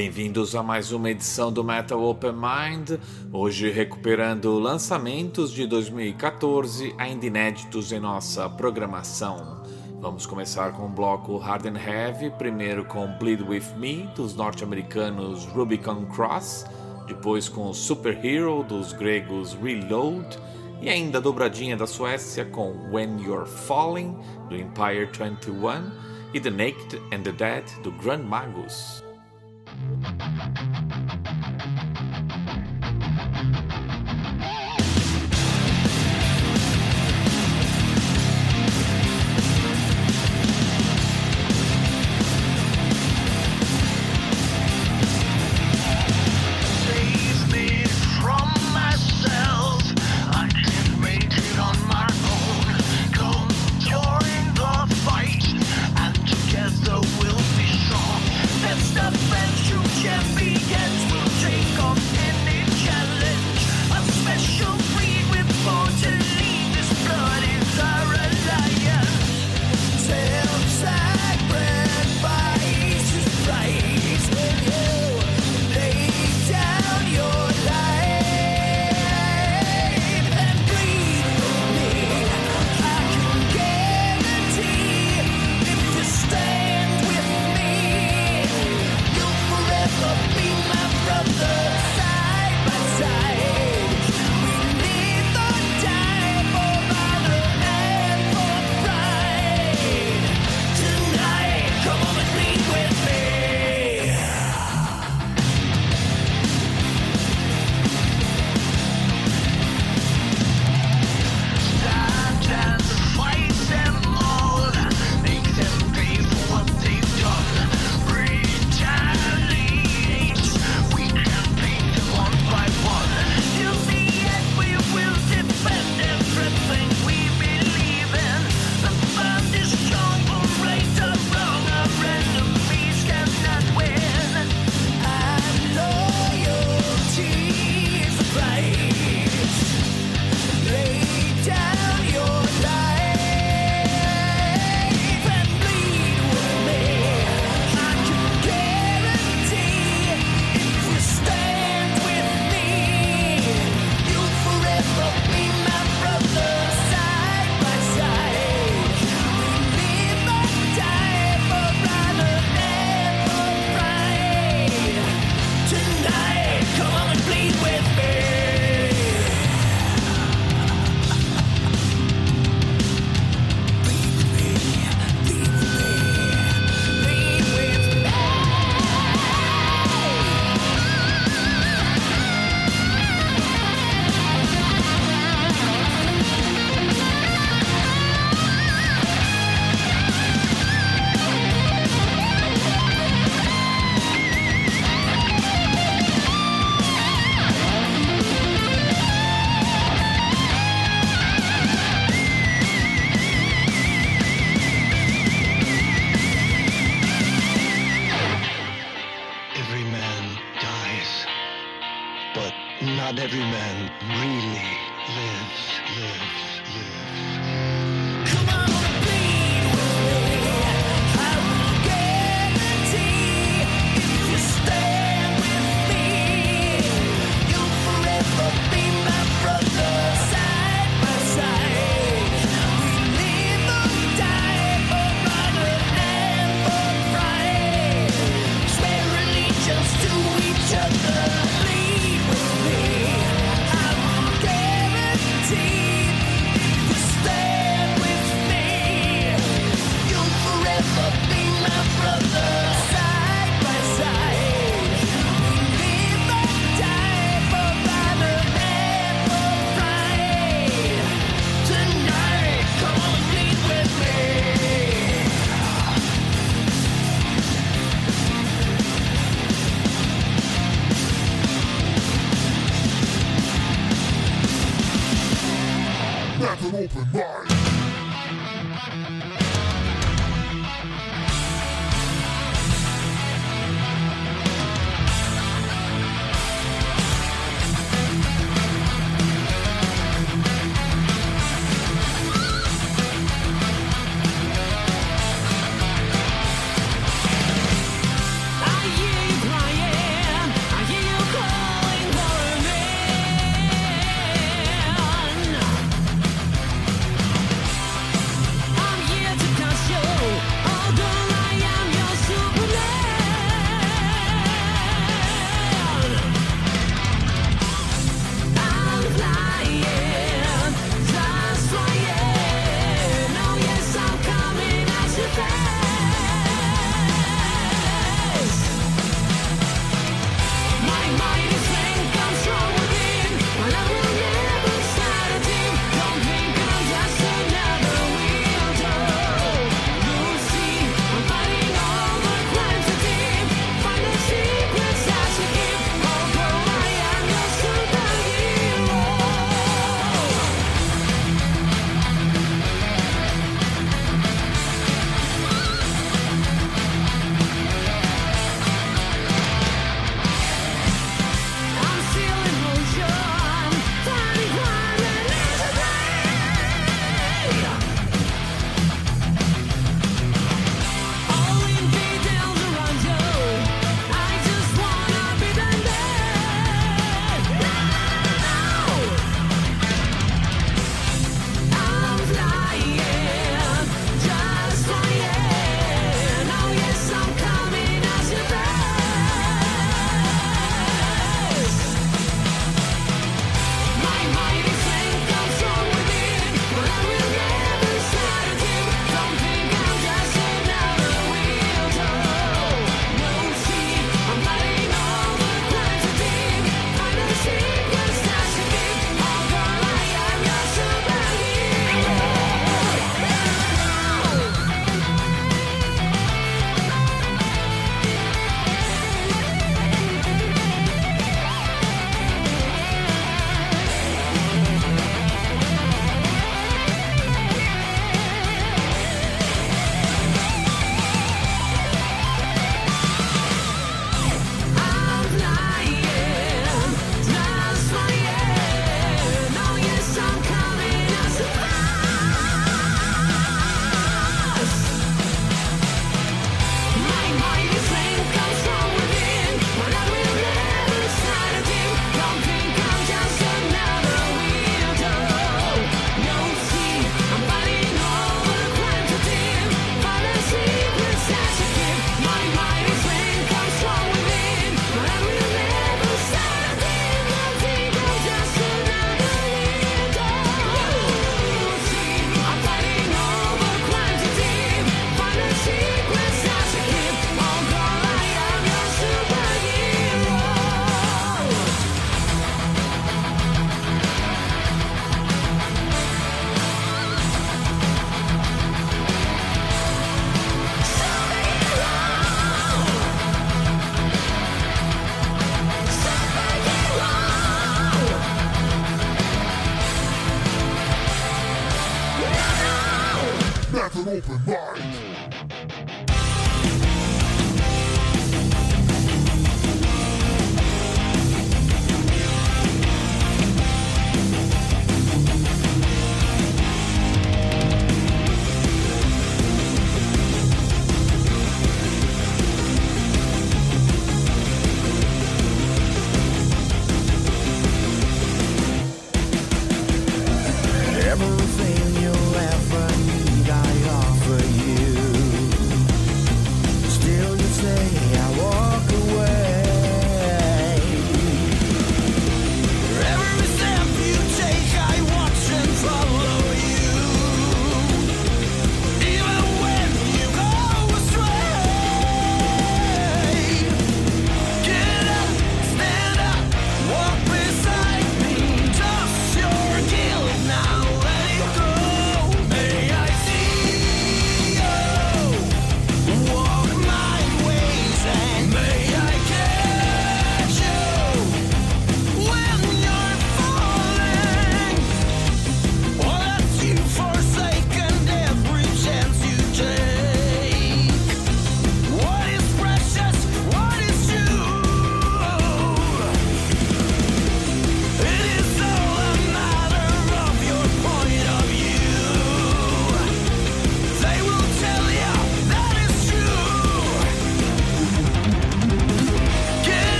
Bem-vindos a mais uma edição do Metal Open Mind, hoje recuperando lançamentos de 2014 ainda inéditos em nossa programação. Vamos começar com o bloco Hard and Heavy, primeiro com Bleed With Me, dos norte-americanos Rubicon Cross, depois com Superhero, dos gregos Reload, e ainda a dobradinha da Suécia com When You're Falling, do Empire 21, e The Naked and the Dead, do Grand Magus.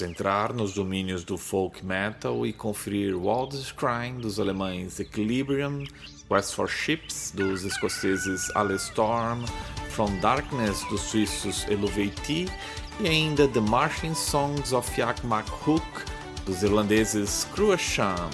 Vamos entrar nos domínios do folk metal e conferir Waldes Crying dos alemães Equilibrium, Quest for Ships dos escoceses Alestorm, From Darkness dos suíços Eluveitie e ainda The Marching Songs of Jack McHook dos irlandeses Cruachan.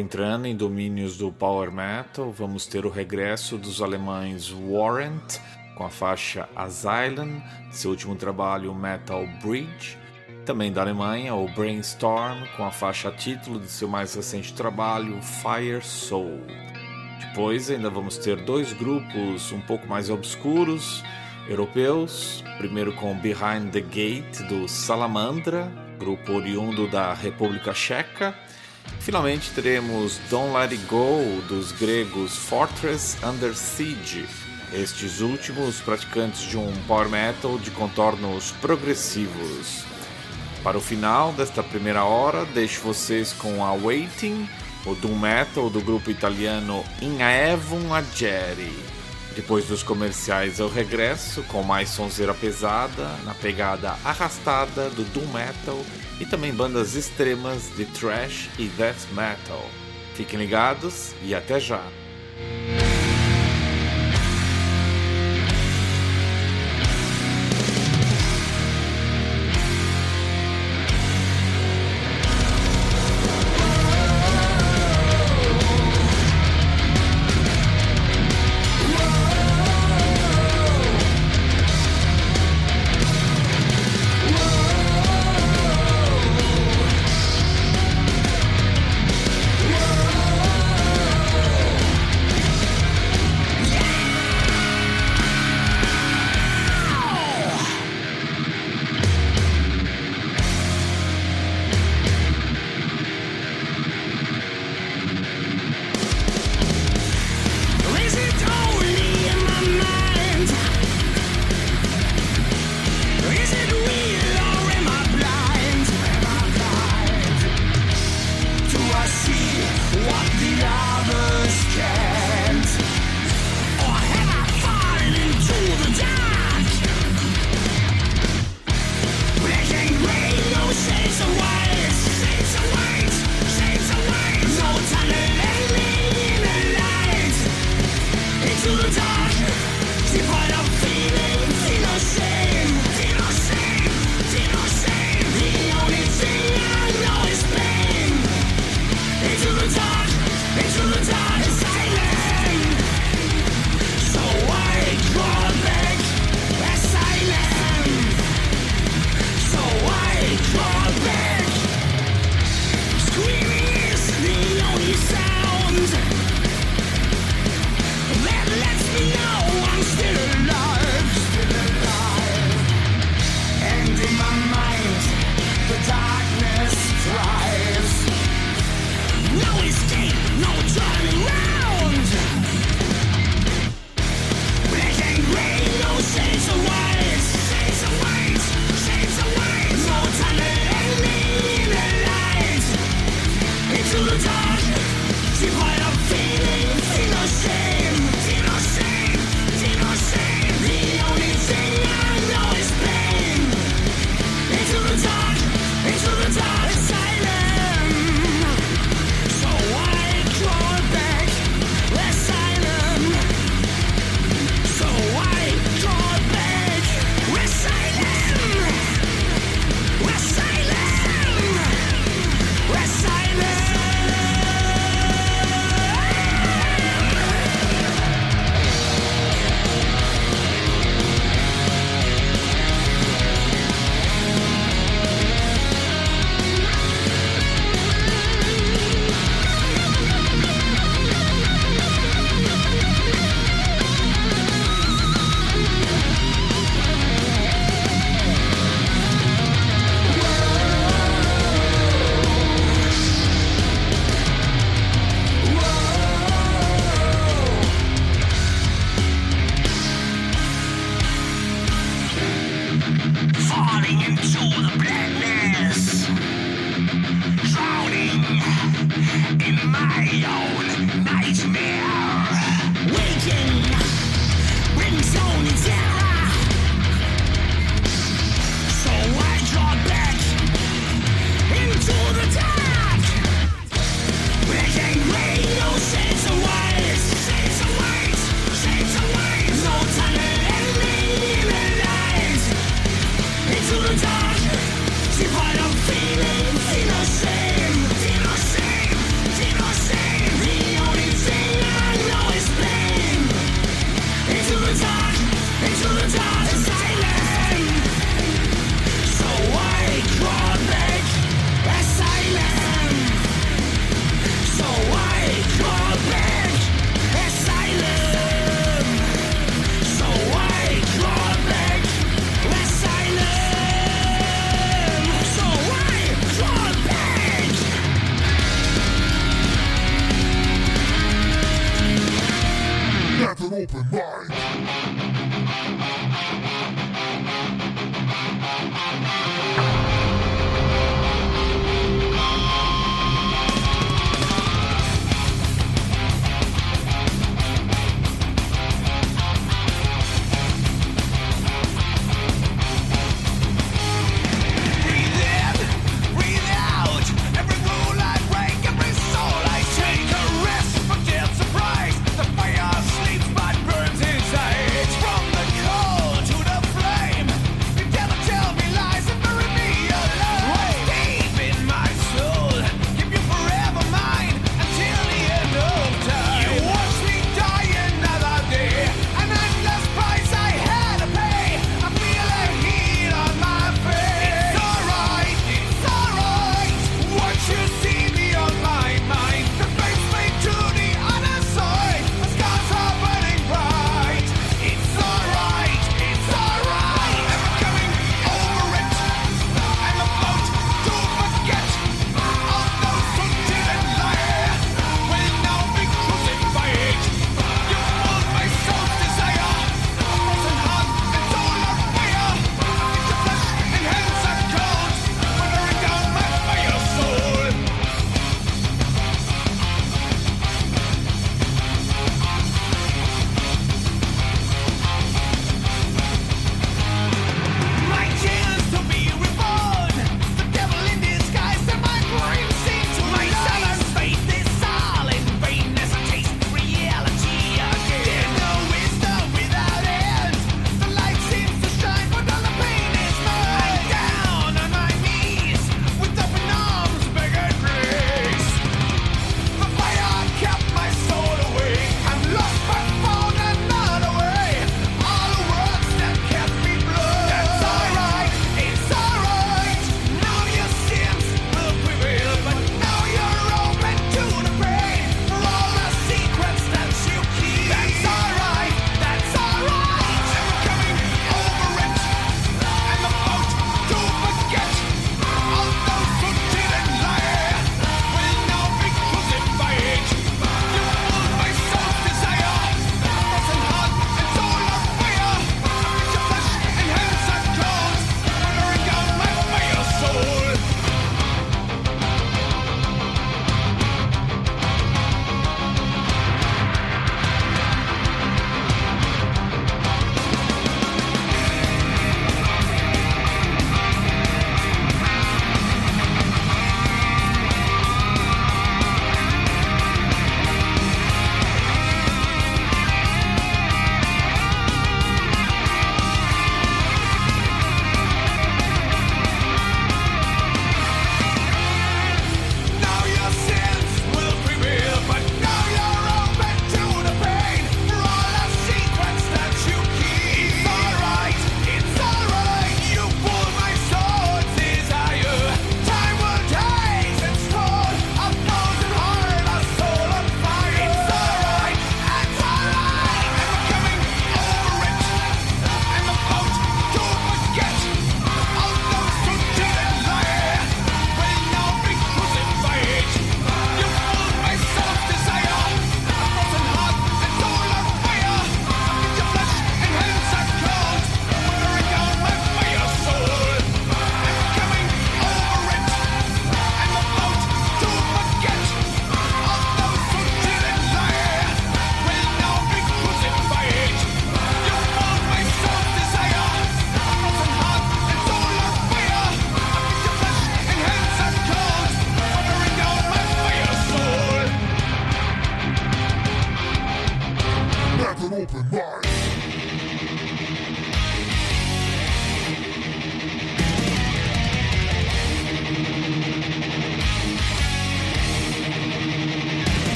entrando em domínios do power metal, vamos ter o regresso dos alemães Warrant com a faixa Asylum, seu último trabalho Metal Bridge, também da Alemanha o Brainstorm com a faixa título de seu mais recente trabalho Fire Soul. Depois ainda vamos ter dois grupos um pouco mais obscuros europeus, primeiro com Behind the Gate do Salamandra, grupo oriundo da República Checa. Finalmente teremos Don't Let It Go, dos gregos Fortress Under Siege, estes últimos praticantes de um power metal de contornos progressivos. Para o final desta primeira hora, deixo vocês com a Waiting, o doom metal do grupo italiano In Aevum Ageri. Depois dos comerciais eu regresso com mais sonzeira pesada, na pegada arrastada do doom metal e também bandas extremas de thrash e death metal. Fiquem ligados e até já.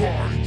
why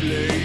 flame.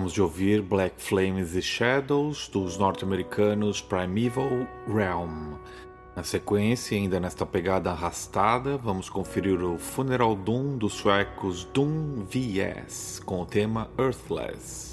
Acabamos de ouvir Black Flames e Shadows dos norte-americanos Primeval Realm. Na sequência, ainda nesta pegada arrastada, vamos conferir o Funeral Doom dos suecos Doom VS com o tema Earthless.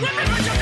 Let me put your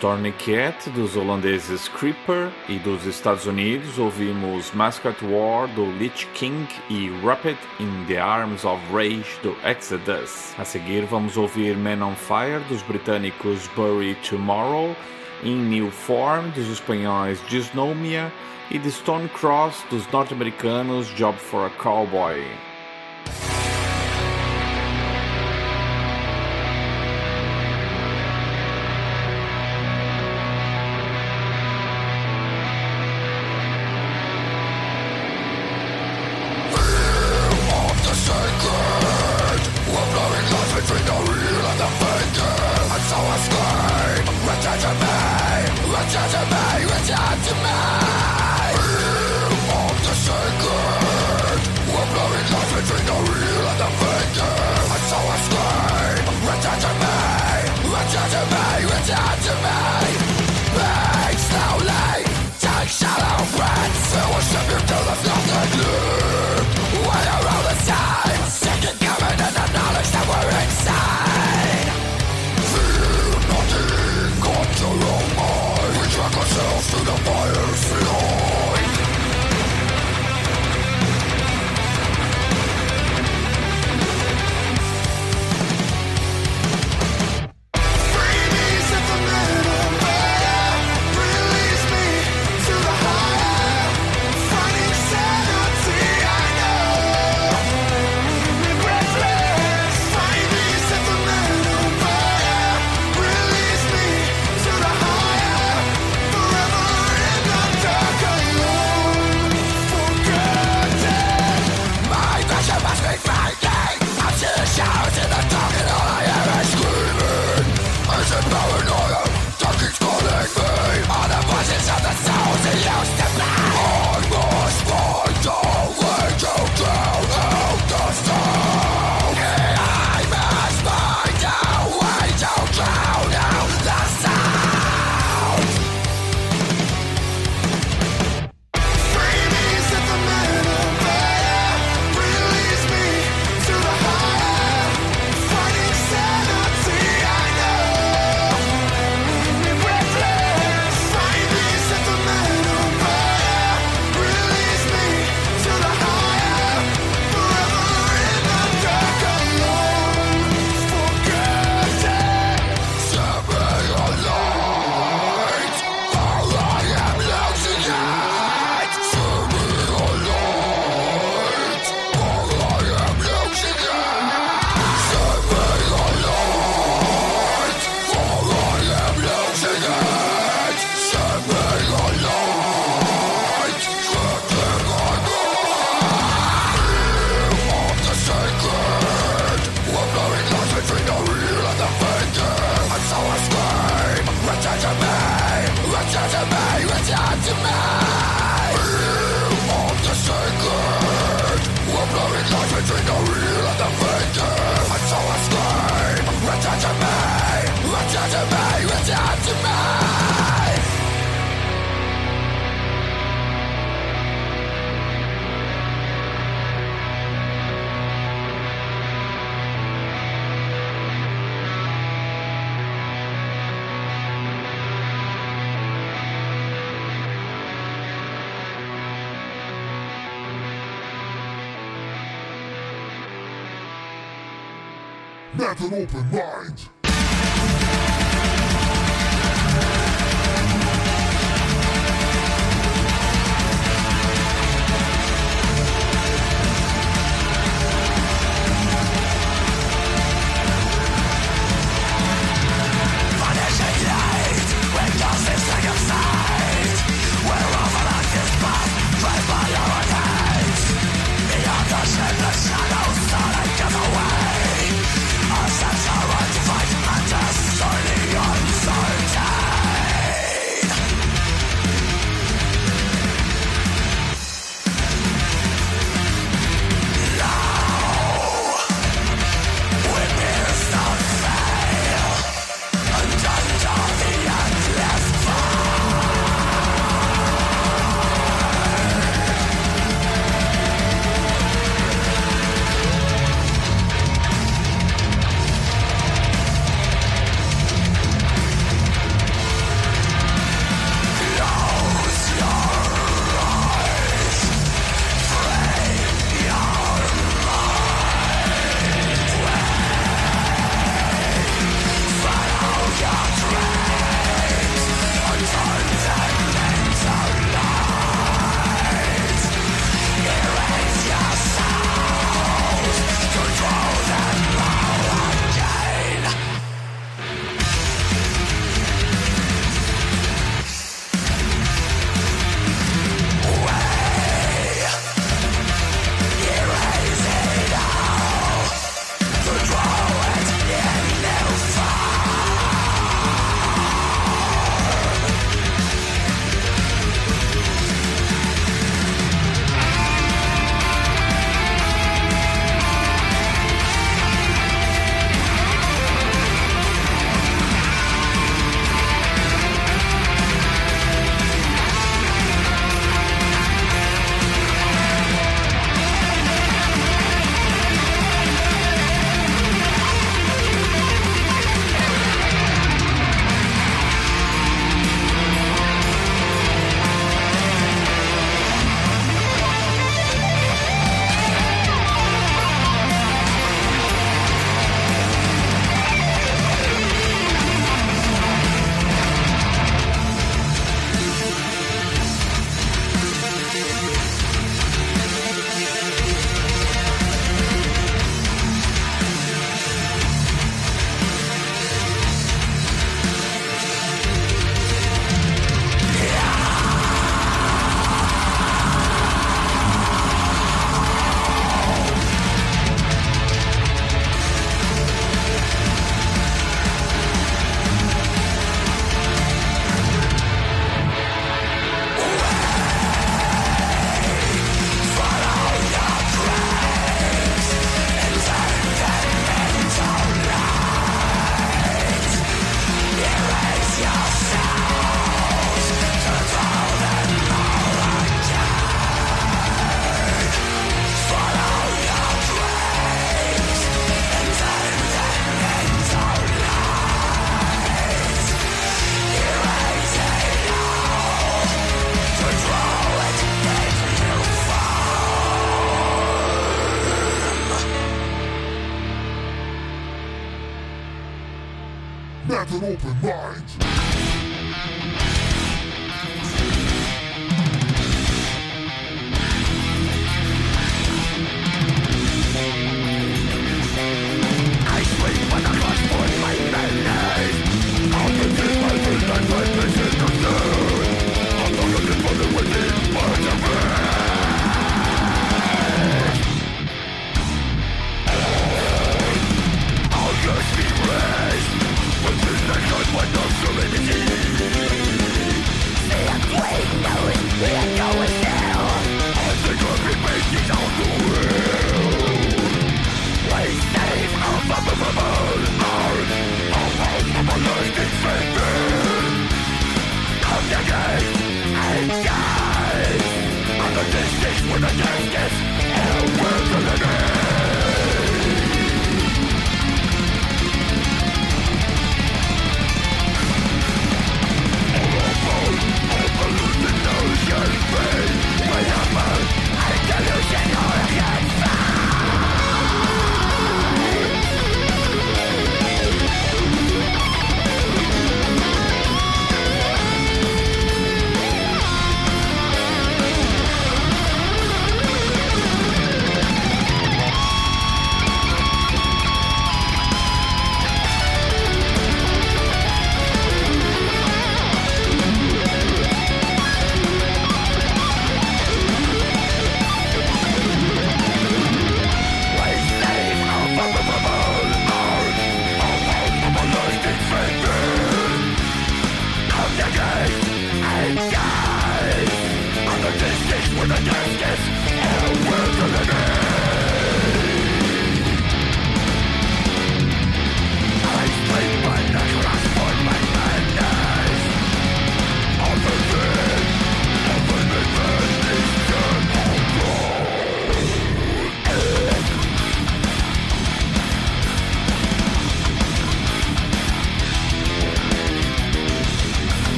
Stormy Cat, dos holandeses Creeper, e dos Estados Unidos ouvimos Mascot War, do Lich King, e Rapid in the Arms of Rage, do Exodus. A seguir vamos ouvir Man on Fire, dos britânicos Bury Tomorrow, In New Form, dos espanhóis Disnomia, e de Stone Cross, dos norte-americanos Job for a Cowboy. tomorrow Have an open mind.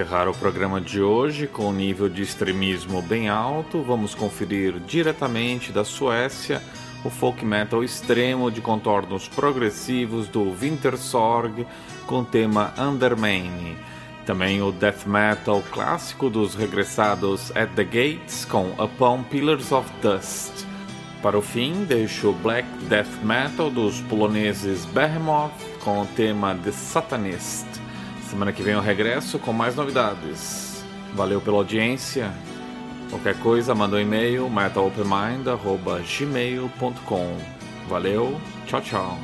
Encerrar o programa de hoje com um nível de extremismo bem alto, vamos conferir diretamente da Suécia o folk metal extremo de contornos progressivos do Wintersorg com tema Undermane. Também o death metal clássico dos regressados At the Gates com Upon Pillars of Dust. Para o fim, deixo o black death metal dos poloneses Behemoth com o tema The Satanist. Semana que vem eu regresso com mais novidades. Valeu pela audiência. Qualquer coisa, manda um e-mail metalopenmind.gmail.com Valeu, tchau, tchau.